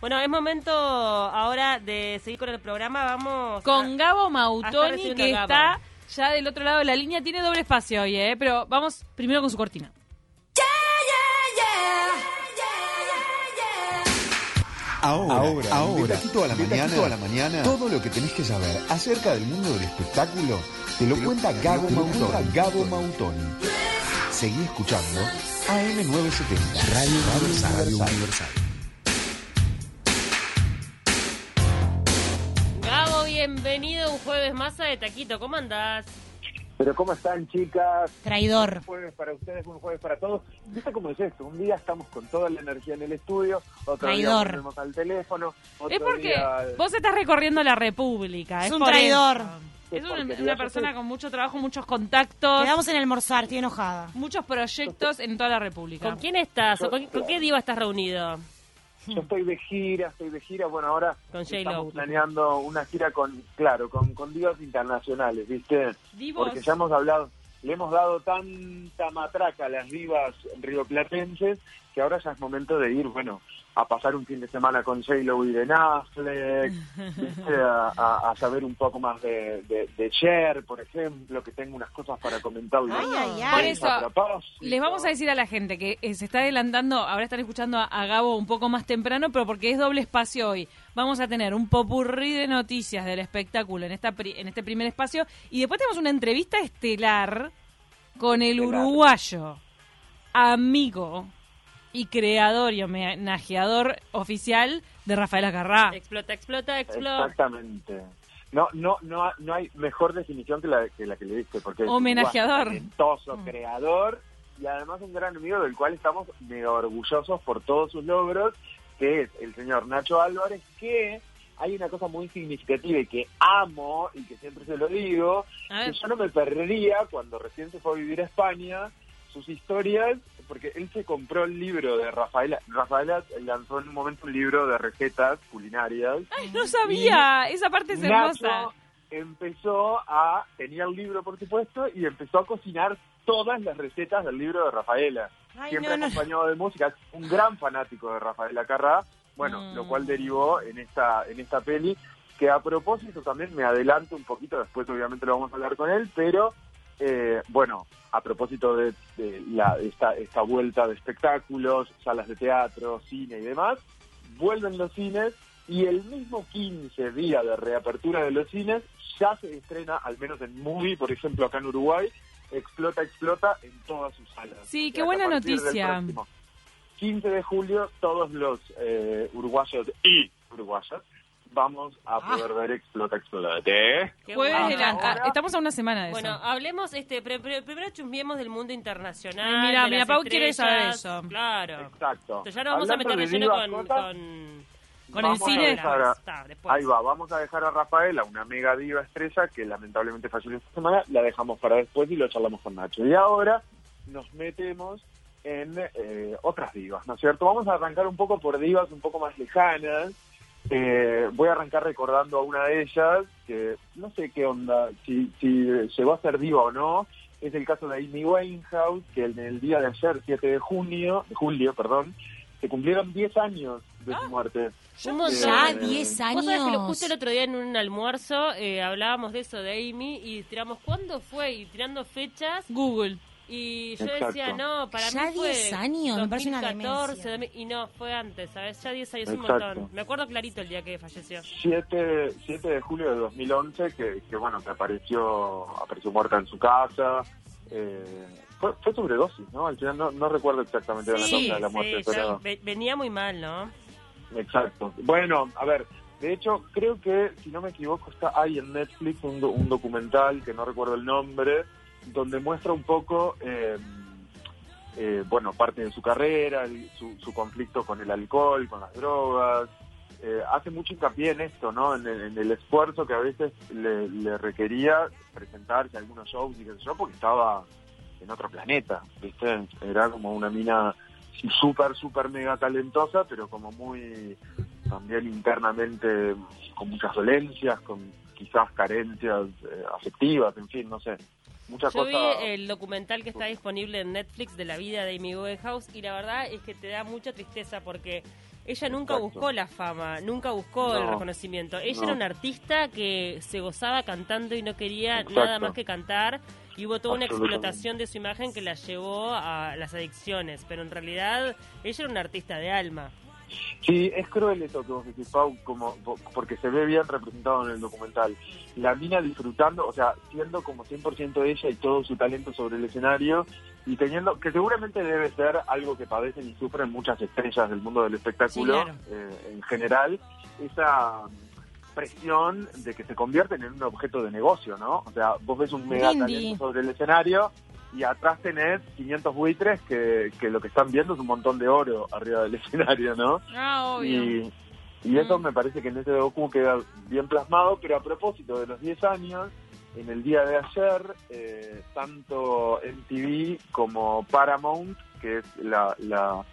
Bueno, es momento ahora de seguir con el programa. Vamos Con a- Gabo Mautoni, que Gabo. está ya del otro lado de la línea. Tiene doble espacio hoy, ¿eh? Pero vamos primero con su cortina. Ahora, Ahora, ahora, de a la de mañana, taquito a la mañana, todo lo que tenés que saber acerca del mundo del espectáculo te lo cuenta Gabo te lo cuenta Mautoni. Gabo Mautoni. Seguí escuchando AM970, Radio Universal. Radio Universal. Gabo, un jueves más a De Taquito. ¿Cómo andás? Pero ¿cómo están, chicas? Traidor. Un jueves para ustedes, un jueves para todos. ¿Viste cómo es esto? Un día estamos con toda la energía en el estudio, otro Traidor. día volvemos al teléfono, otro Es porque día... vos estás recorriendo la República. Es Es, un traidor. Es una persona con mucho trabajo, muchos contactos, Quedamos en almorzar, estoy enojada. muchos proyectos en toda la República. ¿Con quién estás? ¿O ¿Con, con qué diva estás reunido? Yo estoy de gira, estoy de gira. Bueno, ahora Con estamos planeando una gira con, claro, con, con divas internacionales, ¿viste? Divos. Porque ya hemos hablado, le hemos dado tanta matraca a las divas rioplatenses que ahora ya es momento de ir, bueno, a pasar un fin de semana con J-Lo y de Affleck, ¿viste? A, a- a saber un poco más de, de, de Cher, por ejemplo, que tengo unas cosas para comentarles. Ay, ay, ay. Por eso, propósito. Les vamos a decir a la gente que eh, se está adelantando, ahora están escuchando a, a Gabo un poco más temprano, pero porque es doble espacio hoy. Vamos a tener un popurrí de noticias del espectáculo en, esta pri- en este primer espacio y después tenemos una entrevista estelar con el Estelar. uruguayo, amigo y creador y homenajeador oficial de Rafaela Carrá. Explota, explota, explota. Exactamente. No, no, no, no hay mejor definición que la que, la que le diste, porque es un Homenajeador. talentoso, creador y además un gran amigo del cual estamos mega orgullosos por todos sus logros, que es el señor Nacho Álvarez, que hay una cosa muy significativa y que amo y que siempre se lo digo, que yo no me perdería cuando recién se fue a vivir a España sus historias, porque él se compró el libro de Rafaela. Rafaela lanzó en un momento un libro de recetas culinarias. Ay, no sabía, esa parte es Nacho hermosa. empezó a, tenía el libro por supuesto, y empezó a cocinar todas las recetas del libro de Rafaela. Ay, Siempre no, no. acompañado de música, es un gran fanático de Rafaela Carrá, bueno, Mm. lo cual derivó en esta, en esta peli, que a propósito también me adelanto un poquito, después obviamente lo vamos a hablar con él, pero eh, bueno, a propósito de, de la, esta, esta vuelta de espectáculos, salas de teatro, cine y demás, vuelven los cines y el mismo 15 día de reapertura de los cines ya se estrena, al menos en Movie, por ejemplo, acá en Uruguay, Explota, Explota en todas sus salas. Sí, qué buena noticia. próximo 15 de julio, todos los eh, uruguayos y uruguayas vamos a poder ver Explota, Explota. Qué Jueves de la- Ahora- ah, estamos a una semana de Bueno, eso. hablemos, este, pre- pre- primero chusmiemos del mundo internacional. Ay, mira, de mira, las Pau quiere estrellas. saber eso. Claro. Exacto. Entonces ya nos vamos a meter de de lleno divas con, con, Con el vamos a cine. dejar a- Está, después. Ahí va, vamos a dejar a Rafaela, una mega diva estrella que lamentablemente falleció esta semana, la dejamos para después y lo charlamos con Nacho. Y ahora nos metemos en eh, otras divas, ¿no es cierto? Vamos a arrancar un poco por divas un poco más lejanas. Eh, voy a arrancar recordando a una de ellas, que no sé qué onda, si, si llegó a ser diva o no. Es el caso de Amy Winehouse, que en el día de ayer, 7 de junio, julio, perdón, se cumplieron 10 años de su muerte. Un montón. Ya Eh, 10 Vos sabés que lo- años. justo el otro día en un almuerzo eh, hablábamos de eso de Amy y tiramos cuándo fue y tirando fechas Google. Y yo Exacto. decía no para Ya mí fue 10 años, me parece una 2014, demencia. y no fue antes sabes ya 10 años un Exacto. montón me acuerdo clarito el día que falleció 7, 7 de julio de 2011, que, que bueno, que apareció, apareció muerta en su casa. Eh, fue, fue sobredosis, ¿no? Al final no, no recuerdo exactamente la sí, fecha de la muerte, sí, pero... ve- venía muy mal no Exacto. Bueno, a ver, de hecho, creo que, si no me equivoco, está ahí en Netflix un, do- un documental, que no recuerdo el nombre, donde muestra un poco, eh, eh, bueno, parte de su carrera, su, su conflicto con el alcohol, con las drogas. Eh, hace mucho hincapié en esto, ¿no? En el, esfuerzo que a veces le, le requería presentarse a algunos shows y qué sé yo, porque estaba en otro planeta, ¿viste? Era como una mina súper, súper mega talentosa, pero como muy también internamente con muchas dolencias, con quizás carencias eh, afectivas, en fin, no sé. Muchas Yo vi el documental que está disponible en Netflix de la vida de Amy Winehouse y la verdad es que te da mucha tristeza porque ella nunca Exacto. buscó la fama, nunca buscó el No, reconocimiento. Ella no. era una artista que se gozaba cantando y no quería Exacto. nada más que cantar. Y hubo toda una explotación de su imagen que la llevó a las adicciones. Pero en realidad ella era una artista de alma. Sí, es cruel eso que vos decís, Pau, como, po- porque se ve bien representado en el documental. La mina disfrutando, o sea, siendo como 100% ella y todo su talento sobre el escenario y teniendo, que seguramente debe ser algo que padecen y sufren muchas estrellas del mundo del espectáculo Sí, claro. eh, en general, esa presión de que se convierten en un objeto de negocio, ¿no? O sea, vos ves un mega talento sobre el escenario y atrás tenés 500 buitres que, que lo que están viendo es un montón de oro arriba del escenario, ¿no? Ah, obvio. Y, y eso Mm. me parece que en ese docu queda bien plasmado, pero a propósito de los 10 años, en el día de ayer, eh, tanto MTV como Paramount, que es la, la,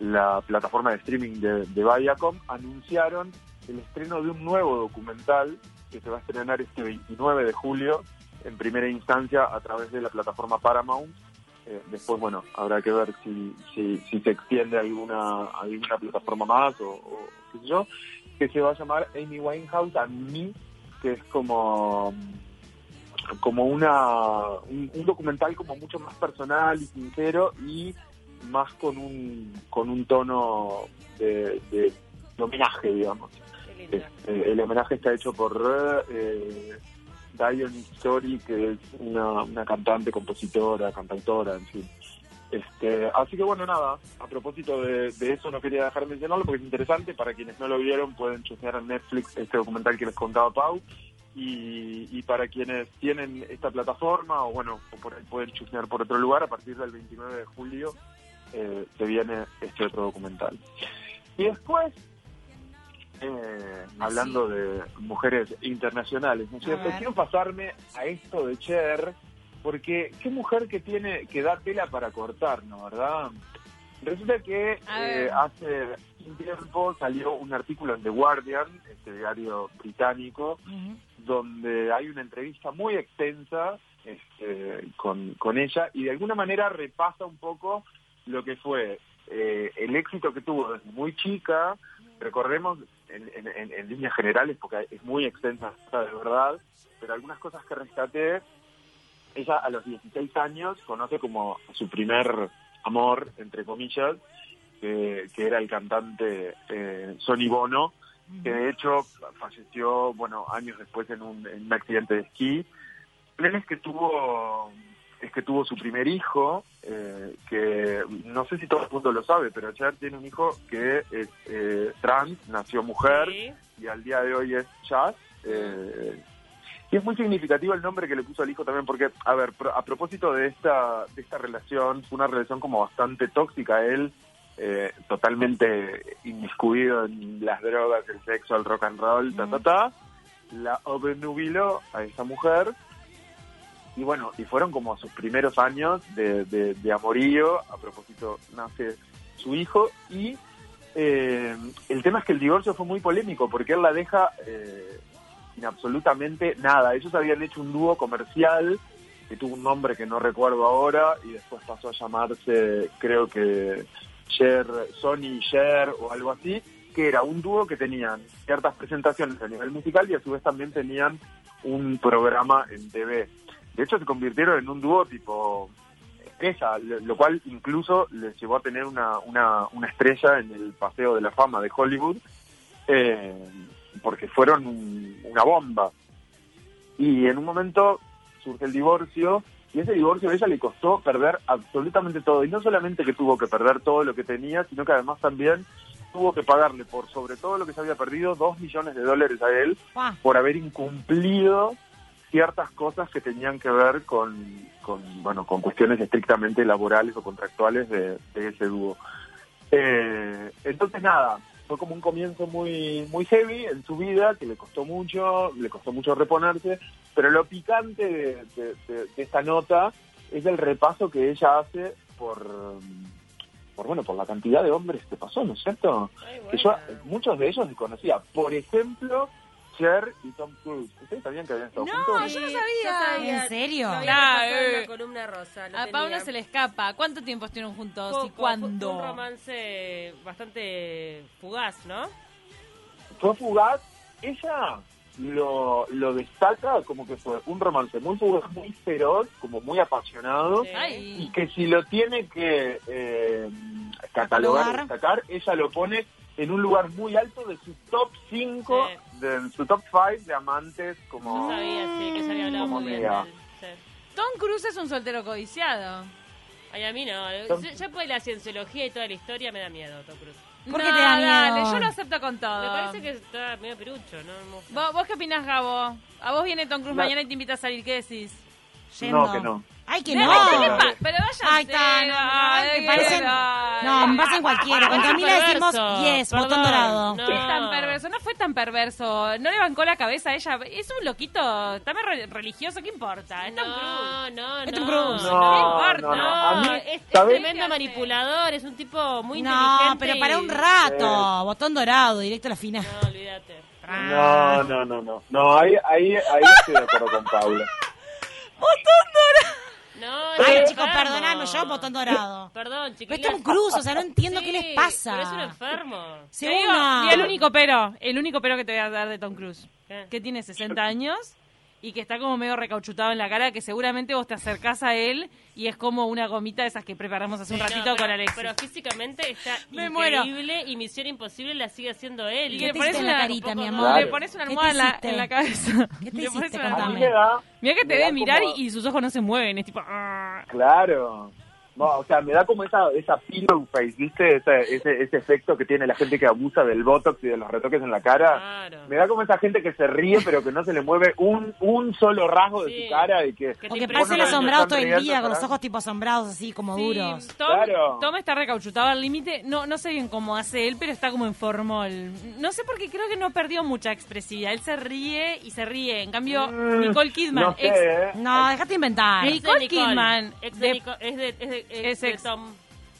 la plataforma de streaming de, de Viacom, anunciaron el estreno de un nuevo documental que se va a estrenar este 29 de julio, en primera instancia a través de la plataforma Paramount. Eh, después, bueno, habrá que ver si, si, si se extiende a alguna, a alguna plataforma más o, o qué sé yo, que se va a llamar Amy Winehouse and Me, que es como como una un, un documental como mucho más personal y sincero y más con un con un tono de, de- de homenaje digamos linda. este, el homenaje está hecho por eh, Diane Story, que es una, una cantante, compositora, cantautora, en fin. Este, así que bueno, nada, a propósito de, eso no quería dejar de mencionarlo porque es interesante, para quienes no lo vieron pueden chusmear en Netflix este documental que les contaba Pau y, y para quienes tienen esta plataforma o bueno, o por ahí pueden chusmear por otro lugar, a partir del 29 de julio eh, se viene este otro documental. Y después, eh, hablando de mujeres internacionales, ¿no es A cierto? ver. Quiero pasarme a esto de Cher, porque qué mujer que tiene, que da tela para cortar, ¿no verdad? Resulta que eh, hace un tiempo salió un artículo en The Guardian, este diario británico, donde hay una entrevista muy extensa este, con, con ella y de alguna manera repasa un poco lo que fue eh, el éxito que tuvo desde muy chica. Recordemos en, en- líneas generales, porque es muy extensa de verdad, pero algunas cosas que rescaté, ella a los 16 años conoce como su primer amor, entre comillas, que, era el cantante eh, Sonny Bono, que de hecho falleció, bueno, años después en un, en un accidente de esquí. Él es que tuvo es que tuvo su primer hijo, eh, que no sé si todo el mundo lo sabe, pero Cher tiene un hijo que es eh, trans, nació mujer Sí. y al día de hoy es Chaz. eh, y es muy significativo el nombre que le puso al hijo también, porque, a ver, a propósito de esta, de esta relación, fue una relación como bastante tóxica. Él, eh, totalmente inmiscuido en las drogas, el sexo, el rock and roll, ta, ta, ta, la obnubiló a esa mujer. Y bueno, y fueron como sus primeros años de, de, amorío. A propósito, nace su hijo. Y eh, el tema es que el divorcio fue muy polémico, porque él la deja eh, sin absolutamente nada. Ellos habían hecho un dúo comercial que tuvo un nombre que no recuerdo ahora y después pasó a llamarse, creo que Cher, Sony Cher o algo así, que era un dúo que tenían ciertas presentaciones a nivel musical y a su vez también tenían un programa en TV. De hecho, se convirtieron en un dúo tipo estrella, lo cual incluso les llevó a tener una, una, una estrella en el Paseo de la Fama de Hollywood, eh, porque fueron un- una bomba. Y en un momento surge el divorcio, y ese divorcio a ella le costó perder absolutamente todo. Y no solamente que tuvo que perder todo lo que tenía, sino que además también tuvo que pagarle por sobre todo lo que se había perdido dos millones de dólares a él por haber incumplido ciertas cosas que tenían que ver con, con bueno con cuestiones estrictamente laborales o contractuales de, de ese dúo. Eh, entonces nada, fue como un comienzo muy muy heavy en su vida que le costó mucho, le costó mucho reponerse, pero lo picante de, de- de- de esta nota es el repaso que ella hace por por bueno por la cantidad de hombres que pasó, ¿no es cierto? Ay, que yo muchos de ellos desconocía. Por ejemplo, Cher y Tom Cruise. ¿Ustedes sabían que habían estado No, juntos? yo no sabía. yo sabía. ¿En serio? Nah, en eh. la columna rosa. lo A Paula se le escapa. ¿Cuánto tiempo estuvieron juntos Poco, y fue cuándo? Un romance bastante fugaz, ¿no? Fue fugaz. Ella lo, lo destaca como que fue un romance muy fugaz, muy feroz, como muy apasionado. Sí. Y que si lo tiene que eh, catalogar, Catalogar. destacar, ella lo pone en un lugar muy alto de su top 5, de su top 5 de amantes Yo como... sabía, sí, que se había hablado Como muy bien. de él, sí. Tom Cruise es un soltero codiciado. Ay, a mí no. Tom- Ya, ya por la cienciología y toda la historia me da miedo, Tom Cruise. ¿Por qué No, te da miedo? dale, yo lo acepto con todo. Me parece que está medio perucho, ¿no? ¿Vos, vos qué opinás, Gabo? A vos viene Tom Cruise La- mañana y te invita a salir. ¿Qué decís? Yendo. No, que no. Ay, que no. ¿qué le pa- Pero vaya Ay, está, no, no, me parecen- No, me parecen cualquiera. Con Es Camila decimos yes, botón dorado. no. ¿Qué tan perverso? No fue tan perverso. No le bancó la cabeza a ella. Es un loquito. Está re- religioso. ¿Qué importa? Es Tom Cruise. No, no, Es no. Tom Cruise. No, No importa. no, no. A mí, es, es tremendo manipulador, es un tipo muy No, inteligente. pero para un rato. Botón dorado, directo a la final. No, olvídate. No, no, no, no. No, ahí, ahí, ahí estoy de acuerdo con Paula. No, Ay, chicos, perdoname, yo botón dorado. Perdón, Pero chiquillos. es Tom Cruise, o sea, no entiendo Sí, qué les pasa. Pero es un enfermo. Digo, una- y el único pero, el único pero que te voy a dar de Tom Cruise, ¿Qué? que tiene 60 años y que está como medio recauchutado en la cara, que seguramente vos te acercás a él y es como una gomita de esas que preparamos hace un no, ratito pero- con Alexis. Pero físicamente está Me muero. increíble y Misión Imposible la sigue haciendo él. Y ¿Qué que te le pones la una, carita, un mi poco- amor? Claro. le pones una ¿Qué te almohada en la, en la cabeza. ¿Qué te Le pones hiciste? una. Mira que te ve mirar como- y, y sus ojos no se mueven, es tipo... "Ah". Claro. No, o sea, me da como esa, esa pillow face, ¿viste? Ese, ese, ese efecto que tiene la gente que abusa del botox y de los retoques en la cara. Claro. Me da como esa gente que se ríe pero que no se le mueve un, un solo rasgo de su cara y que... Que que pase el asombrado todo el día con los ojos tipo asombrados, así como Sí, duros. Tom, Claro. Tom está recauchutado al límite. No, no sé bien cómo hace él, pero está como en formol. No sé por qué creo que no perdió mucha expresividad. Él se ríe y se ríe. En cambio, Mm, Nicole Kidman, No sé, ex, ¿eh? No, déjate inventar. Nicole Nicole. Kidman, Ex de- es de, es de, ex Es de ex. Tom.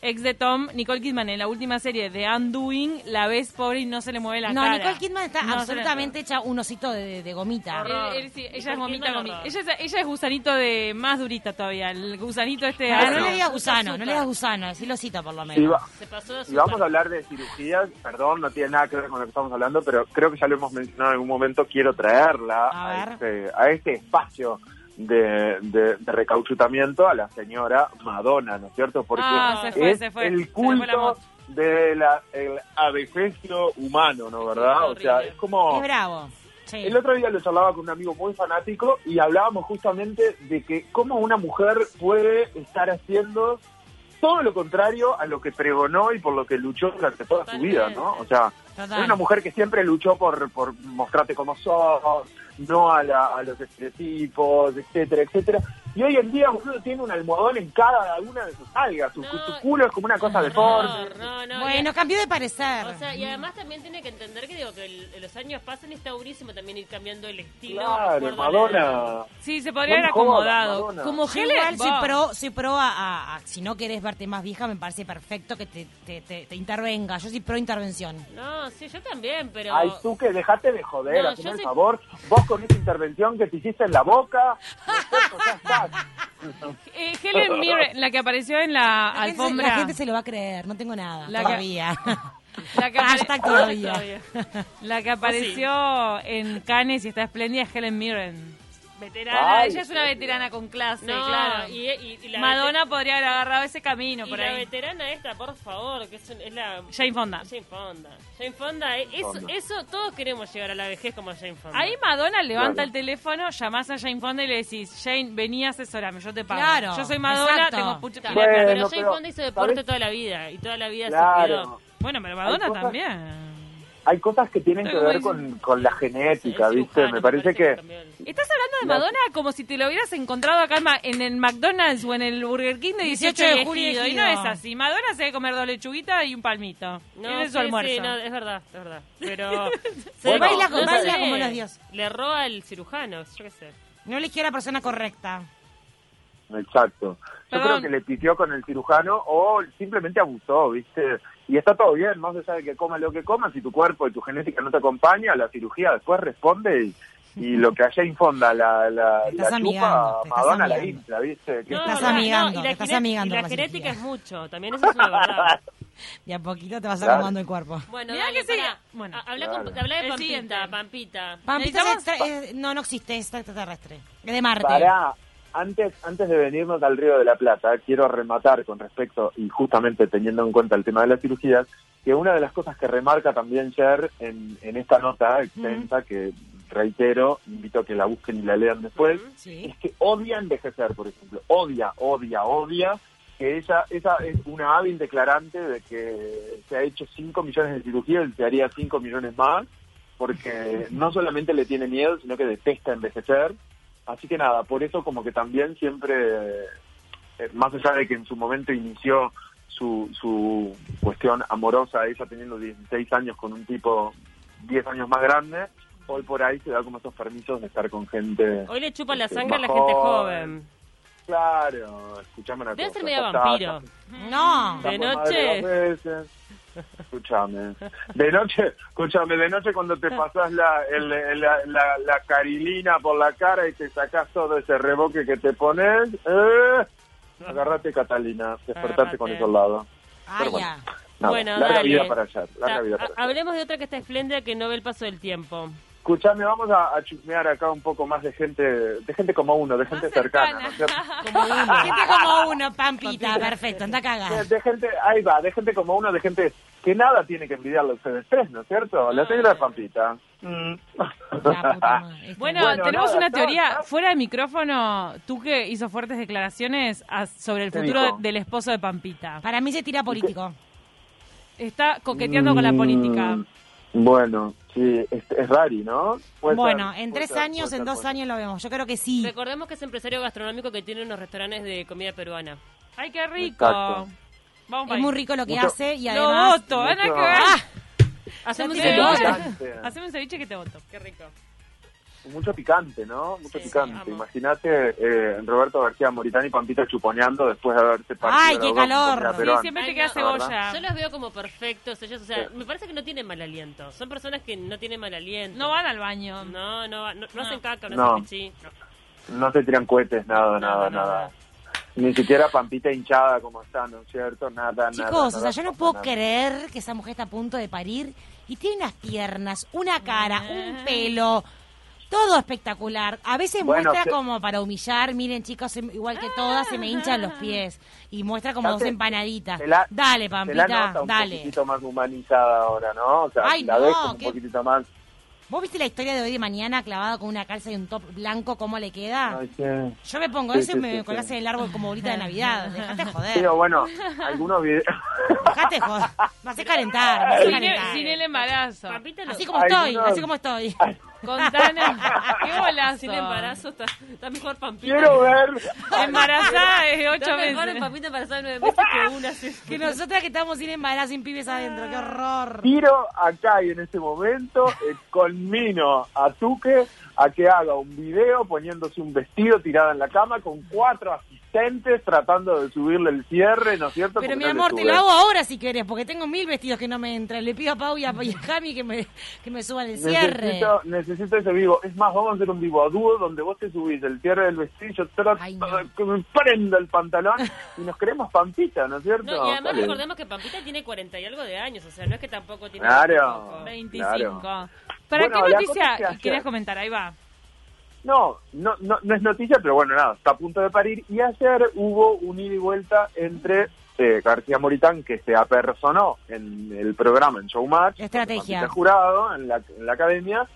ex de Tom, Nicole Kidman en la última serie de Undoing, la ves pobre y no se le mueve la No, cara. Nicole Kidman está No absolutamente hecha un osito de, de gomita. Horror. Él- él sí, ella es gomita, gomita. Ella es, ella es gusanito de más durita todavía. El gusanito este. Ah, no no. le digas gusano, no le digas gusano, decilo osito por lo menos. va- Se pasó de si vamos a hablar de cirugías, perdón, no tiene nada que ver con lo que estamos hablando, pero creo que ya lo hemos mencionado en algún momento, quiero traerla A este, a este espacio de, de- de recauchutamiento a la señora Madonna, ¿no es cierto? Porque Ah, fue, es el culto moto. de la, el adefesio humano, ¿no? ¿Verdad? O sea, es como... Es bravo. Sí. El otro día lo charlaba con un amigo muy fanático y hablábamos justamente de que cómo una mujer puede estar haciendo todo lo contrario a lo que pregonó y por lo que luchó durante toda su vida, ¿no? O sea, Total. una mujer que siempre luchó por, por mostrarte como sos, no a, la- a los estereotipos, etcétera, etcétera. Y hoy en día uno tiene un almohadón en cada una de sus algas. Su, No. su culo es como una cosa deforme. No, no, Bueno, y- cambió de parecer. O sea, y además también tiene que entender que digo que el- los años pasan y está durísimo también ir cambiando el estilo. de Claro. Madonna. Sí, se podría haber acomodado. Como Helen. igual soy vos. pro, soy pro a, a- a- si no querés verte más vieja, me parece perfecto que te, te, te- te intervenga. Yo soy pro intervención. No, sí, yo también, pero... Ay, tú que dejate de joder, No, hazme yo el soy- favor. Vos con esa intervención que te hiciste en la boca. Eh, Helen Mirren, la que apareció en la, La gente, se- alfombra. la gente se lo va a creer, no tengo nada La que- todavía. La que, apare- Hashtag todavía. la que apareció en Cannes y está espléndida es Helen Mirren. Veterana, Ay, ella es una veterana con clase, No, claro. y, y- y la Madonna podría haber agarrado ese camino vete- y por la ahí. veterana esta, por favor, que es, un- es la... Jane Fonda. Jane Fonda. Jane Fonda, eh, eso, Fonda. eso todos queremos llegar a la vejez como Jane Fonda. Ahí Madonna levanta Claro. el teléfono, llamás a Jane Fonda y le decís, Jane, vení, asesorame, yo te pago. Claro, yo soy Madonna, exacto. tengo pucha Bueno, pero Jane pero, Fonda hizo deporte ¿sabes? toda la vida y toda la vida se Claro. cuidó. Bueno, pero Madonna también. Hay cosas que tienen que ver con, con la genética, El ¿viste? cirujano, Me parece que... el- Estás hablando de La- Madonna como si te lo hubieras encontrado acá en el McDonald's o en el Burger King de 18 18 de julio. Y no es así. Madonna se debe comer dos lechuguitas y un palmito. No, es su sí, almuerzo. sí, no, es verdad, es verdad. Pero. Bueno, baila- no baila como los dioses. Le roba al cirujano, yo qué sé. No eligió a la persona correcta. Exacto. Yo Perdón. creo que le pitió con el cirujano o simplemente abusó, ¿viste? y está todo bien, más allá de que comas lo que comas, si tu cuerpo y tu genética no te acompaña, la cirugía después responde y, y lo que allá infonda la, la, Te estás la amigando, chupa, te estás Madonna la ¿viste? No, estás no, y la te estás gené- amigando Y la con la genética es mucho, también eso es una verdad. Y a poquito te vas Claro. acomodando el cuerpo. Bueno, Mirá dale, que sí. pará. Bueno. Ha- habla, Claro. con- habla de Pampita. Pampita. Pampita es Necesitamos- extra- eh, no, no existe, es extraterrestre. Es de Marte. Pará, antes, antes de venirnos al Río de la Plata, quiero rematar con respecto, y justamente teniendo en cuenta el tema de las cirugías, que una de las cosas que remarca también Cher en, en esta nota extensa, que reitero, invito a que la busquen y la lean después, Sí. es que odia envejecer, por ejemplo. Odia, odia, odia que ella, esa es una hábil declarante de que se ha hecho 5 millones de cirugías y se haría 5 millones más, porque no solamente le tiene miedo, sino que detesta envejecer. Así que nada, por eso como que también siempre, eh, más allá de que en su momento inició su, su cuestión amorosa, ella teniendo 16 años con un tipo 10 años más grande, hoy por ahí se da como esos permisos de estar con gente... Hoy le chupa la sangre a la gente joven. Claro, escuchame una Debe cosa. ser medio está, vampiro. No. De noche. Escúchame. De noche, escúchame, de noche cuando te pasas la, el- el- la, la, la carilina por la cara y te sacas todo ese reboque que te pones, eh, agarrate Catalina, despertate Agárrate. con eso al lado. Ah, Pero bueno. ya. Nada, Bueno, larga dale. vida para allá, larga vida para allá. hablemos de otra que está espléndida que no ve el paso del tiempo. Escúchame, vamos a, a chusmear acá un poco más de gente, de gente como uno, de gente cercana, ¿no? Como uno. Gente como uno, Pampita, perfecto, anda a De, de gente, ahí va, de gente como uno, de gente que nada tiene que envidiarle a ustedes tres, ¿no es cierto? La señora Pampita. Mm. Bueno, Bueno, tenemos nada, una teoría fuera de micrófono. Tú que hizo fuertes declaraciones a- sobre el ¿Qué futuro dijo? del esposo de Pampita. Para mí se tira político. Está coqueteando con la política. Bueno, sí, es, es rari, ¿no? Puede Bueno, ser, en tres ser, años, en dos años lo vemos. Yo creo que sí. Recordemos que es empresario gastronómico que tiene unos restaurantes de comida peruana. Ay, qué rico. Exacto. Vamos Es muy rico lo que Mucho- hace y Lo además... voto, Ana, mucho- que ver. ¡Ah! Hacemos un ceviche que te voto. Qué rico. Mucho picante, ¿no? Mucho Sí, picante. Imagínate eh, Roberto García Moritán y Pampita chuponeando después de haberse partido Ay, qué calor. Sí. Siempre te queda no. cebolla. Yo los veo como perfectos ellos, o sea, me parece que no tienen mal aliento. Son personas que no tienen mal aliento. No van al baño. No, no, no, no No. hacen caca, no, No. hacen pichí. no. No se tiran cohetes, nada, nada, nada. Ni siquiera Pampita hinchada como está, ¿no es cierto? Nada, nada. Chicos, nada, o sea, yo no puedo nada. creer que esa mujer está a punto de parir y tiene unas piernas, una cara, un pelo, todo espectacular. A veces Bueno, muestra se- como para humillar, miren chicos, se- igual que todas, se me hinchan los pies. Y muestra como dos empanaditas. la- Dale, la Pampita, nota un dale. poquitito más humanizada ahora, ¿no? O sea, Ay, la no, ves como un poquitito más... ¿Vos viste la historia de hoy de mañana clavada con una calza y un top blanco, cómo le queda? Ay, sí. Yo me pongo Sí, eso y sí, me sí, colgás sí. en el árbol como bolita de Navidad. Dejate joder. Pero bueno, algunos videos... Dejate joder. Me hace calentar, me hace Sin el, calentar. sin el embarazo. Así como estoy, Algunos- así como estoy. Contanos. Qué golazo. sin embarazo está, está mejor Pampita. Quiero ver... Embarazada de ocho Está mejor en meses. Pampita embarazada de nueve meses que una. Que nosotras que estamos sin embarazo, sin pibes adentro, qué horror. Tiro acá y en este momento eh, conmino a Tuque a que haga un video poniéndose un vestido tirada en la cama con cuatro asistentes tratando de subirle el cierre, ¿no es cierto? Pero Porque mi no amor, te lo hago ahora si querés, porque tengo mil vestidos que no me entran. Le pido a Pau y a, y a Jami que me, que me suban el cierre. Necesito, necesito ese vivo. Es más, vamos a hacer un vivo a dúo donde vos te subís el cierre del vestido, yo trato Ay, no. de que me prenda el pantalón y nos queremos pampita, ¿no es cierto? No, y además Dale. recordemos que Pampita tiene 40 y algo de años, o sea, no es que tampoco tiene Claro. poco. 25. Claro. ¿Para Bueno, qué noticia que querías comentar? Ahí va. No, no, no, no es noticia, pero bueno, nada, está a punto de parir. Y ayer hubo un ida y vuelta entre eh, García Moritán, que se apersonó en el programa en Showmatch, Estrategia. jurado en la, en la academia,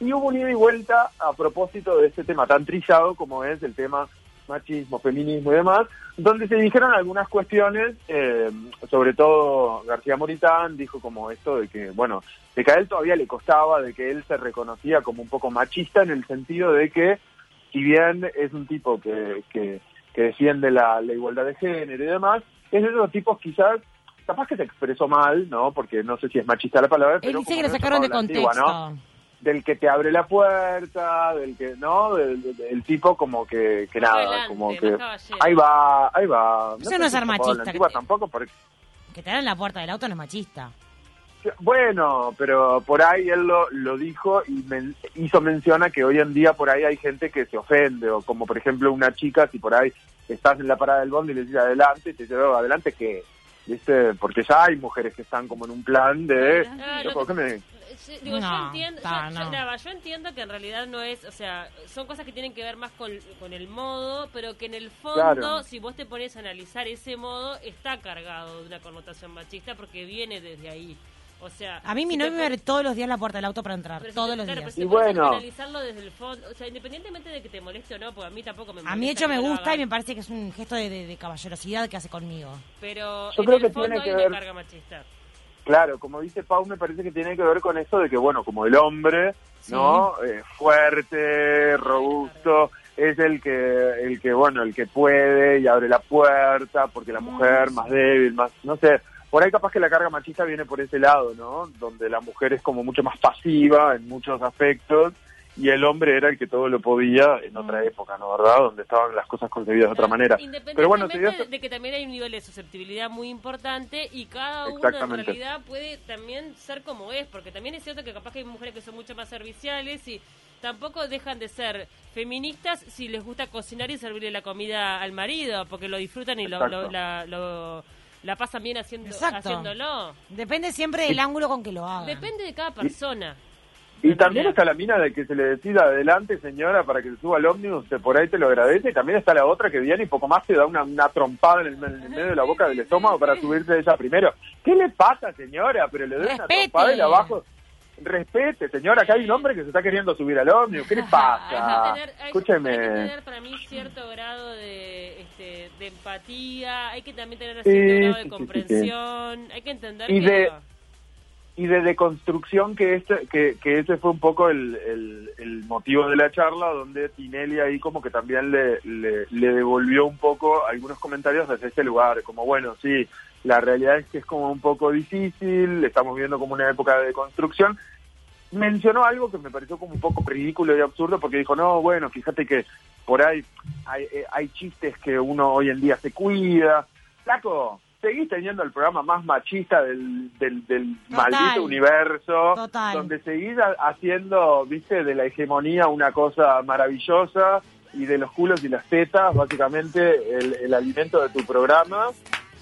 y hubo un ida y vuelta a propósito de este tema tan trillado como es el tema machismo, feminismo y demás, donde se dijeron algunas cuestiones, eh, sobre todo García Moritán dijo como esto de que, bueno, de que a él todavía le costaba, de que él se reconocía como un poco machista en el sentido de que, si bien es un tipo que, que, que defiende la, la igualdad de género y demás, es de esos tipos quizás, capaz que se expresó mal, ¿no? Porque no sé si es machista la palabra, Él pero dice como que lo sacaron de la antigua, contexto. ¿no? Del que te abre la puerta, del que, ¿no? Del, del- del tipo como que, que nada, adelante, como que ahí va, ahí va. Eso no es ser machista, La antigua que- tampoco, porque Que te en la puerta del auto no es machista. Bueno, pero por ahí él lo, lo dijo y men- hizo mención a que hoy en día por ahí hay gente que se ofende, o como por ejemplo una chica, si por ahí estás en la parada del bondi y le dices adelante, te dice, "Oh, adelante que, ¿viste? Porque ya hay mujeres que están como en un plan de, Ah. Yo entiendo, ta, yo, yo- no. Nava, yo entiendo que en realidad no es, o sea, son cosas que tienen que ver más con, con el modo, pero que en el fondo, Claro. si vos te pones a analizar ese modo, está cargado de una connotación machista porque viene desde ahí. O sea, A mí mi si novio me abre todos los días la puerta del auto para entrar. pero si todos te- los claro, días. pero si Y bueno. analizarlo desde el fondo, o sea, independientemente de que te moleste o no, porque a mí tampoco me molesta. A mí de hecho me gusta y me parece que es un gesto de, de- de caballerosidad que hace conmigo. Pero Yo en creo el que fondo tiene hay que una ver- carga machista. Claro, como dice Pau, me parece que tiene que ver con eso de que, bueno, como el hombre, ¿no? Eh, fuerte, robusto, es el que, el que, bueno, el que puede y abre la puerta, porque la mujer más débil, más, no sé, por ahí capaz que la carga machista viene por ese lado, ¿no? Donde la mujer es como mucho más pasiva en muchos aspectos y el hombre era el que todo lo podía en otra época, ¿no? ¿Verdad? Donde estaban las cosas concebidas de otra manera. Pero bueno, de que también hay un nivel de susceptibilidad muy importante y cada uno en realidad puede también ser como es, porque también es cierto que capaz que hay mujeres que son mucho más serviciales y tampoco dejan de ser feministas si les gusta cocinar y servirle la comida al marido, porque lo disfrutan y lo, Exacto. lo- la, lo- la pasan bien haciendo, Exacto. haciéndolo. Depende siempre del ángulo con que lo hagan. Depende de cada persona. Y también está la mina de que se le decida adelante, señora, para que se suba al ómnibus, que por ahí te lo agradece. Y también está la otra que viene y poco más te da una, una trompada en el, en el medio de la boca del estómago para subirse ella primero. ¿Qué le pasa, señora? Pero le doy una trompada y la bajo. Respete, señora, acá hay un hombre que se está queriendo subir al ómnibus. ¿Qué le Hay pasa? que tener, hay- Escúcheme. hay que tener para mí cierto grado de, este, de empatía, hay que también tener Sí, cierto grado de sí, sí, comprensión, hay que entender Y que... de- y de deconstrucción que este que, que ese fue un poco el, el, el motivo de la charla donde Tinelli ahí como que también le, le, le devolvió un poco algunos comentarios desde ese lugar como bueno sí la realidad es que es como un poco difícil estamos viendo como una época de deconstrucción mencionó algo que me pareció como un poco ridículo y absurdo porque dijo no bueno fíjate que por ahí hay, eh, chistes que uno hoy en día se cuida flaco seguís teniendo el programa más machista del, del, del Total. maldito universo Total. donde seguís ha- haciendo viste de la hegemonía una cosa maravillosa y de los culos y las tetas básicamente el, el alimento de tu programa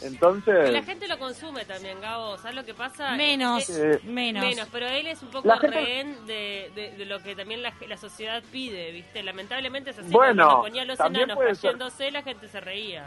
entonces Y la gente lo consume también, Gabo, ¿sabes lo que pasa? Menos, Eh, menos. Menos, pero él es un poco La gente- rehén de, de, de lo que también la, la sociedad pide, ¿viste? Lamentablemente es así. Bueno, cuando ponía a los también enanos puede ser. cayéndose, la gente se reía.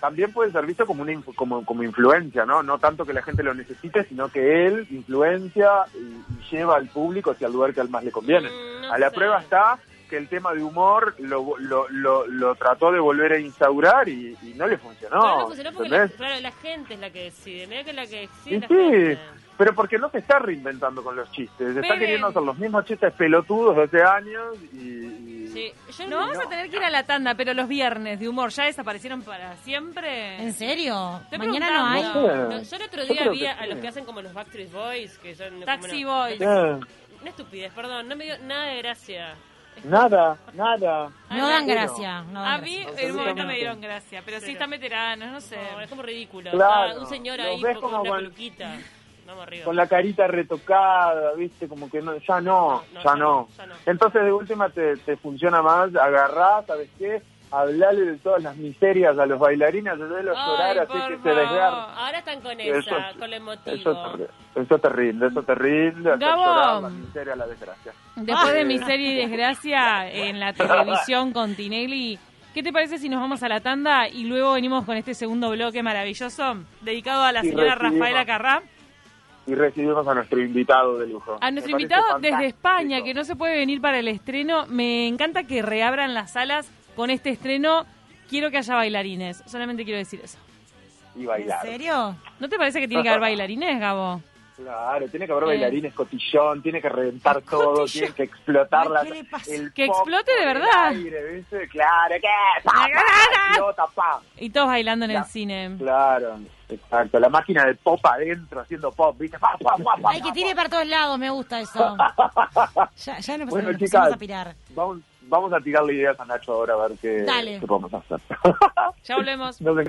También puede ser visto como una inf- como, como influencia, ¿no? No tanto que la gente lo necesite, sino que él influencia y, y lleva al público hacia el lugar que al más le conviene. Mm, no a la sé. prueba está que el tema de humor lo, lo, lo, lo trató de volver a instaurar y, y no le funcionó. Pero no funcionó porque la, claro, la gente es la que decide. Mira que la que Y decide la sí, gente. Pero porque no se está reinventando con los chistes, está Pero- queriendo hacer los mismos chistes pelotudos de hace años y... y- Sí, yo No vamos a tener que ir a la tanda, pero los viernes de humor ya desaparecieron para siempre. ¿En serio? Estoy Mañana no hay. No No, yo el otro día vi a sí. los que hacen como los Backstreet Boys, que son como Taxi una- Boys. Eh, Una estupidez, perdón, no me dio nada de gracia. nada, nada. No dan gracia. No dan A mí en un momento me dieron gracia, pero sí Cero. están veteranos, no sé. No, es como ridículo. Claro, Ah, un señor ahí con como una con- peluquita. Con la carita retocada, viste, como que no, ya no, No, no, ya ya no. no, ya no. Entonces de última te, te funciona más, agarrás, ¿sabes qué? Hablarle de todas las miserias a los bailarines, hacerlos llorar, así que se desgarran. Ahora están con Eso- esa, con lo emotivo. Eso, te- eso te rinde, eso te rinde, hacer Gabo. llorar la miseria, la desgracia. Después de Miseria y Desgracia en la televisión con Tinelli, ¿qué te parece si nos vamos a la tanda y luego venimos con este segundo bloque maravilloso dedicado a la señora. Rafaela Carrá? Y recibimos a nuestro invitado de lujo. A nuestro invitado desde. España, que no se puede venir para el estreno. Me encanta que reabran las salas con este estreno. Quiero que haya bailarines. Solamente quiero decir eso. Y ¿En bailar. serio? ¿No te parece que tiene que haber bailarines, Gabo? Claro, tiene que haber Eh. bailarines cotillón, tiene que reventar todo, tiene que explotar la, Que explote de verdad. aire, ¿viste? Claro, ¿qué? Pa, pa, explota, pa. Y todos bailando en el cine. Claro, exacto. La máquina de pop adentro haciendo pop, ¿viste? Pa, pa, pa, pa, Ay, que tire pa. para todos lados, me gusta eso. Ya, ya Bueno, chicas, pusimos a pirar. Vamos, vamos a tirarle ideas a Nacho ahora a ver qué, Dale. qué podemos hacer. Ya volvemos. Nos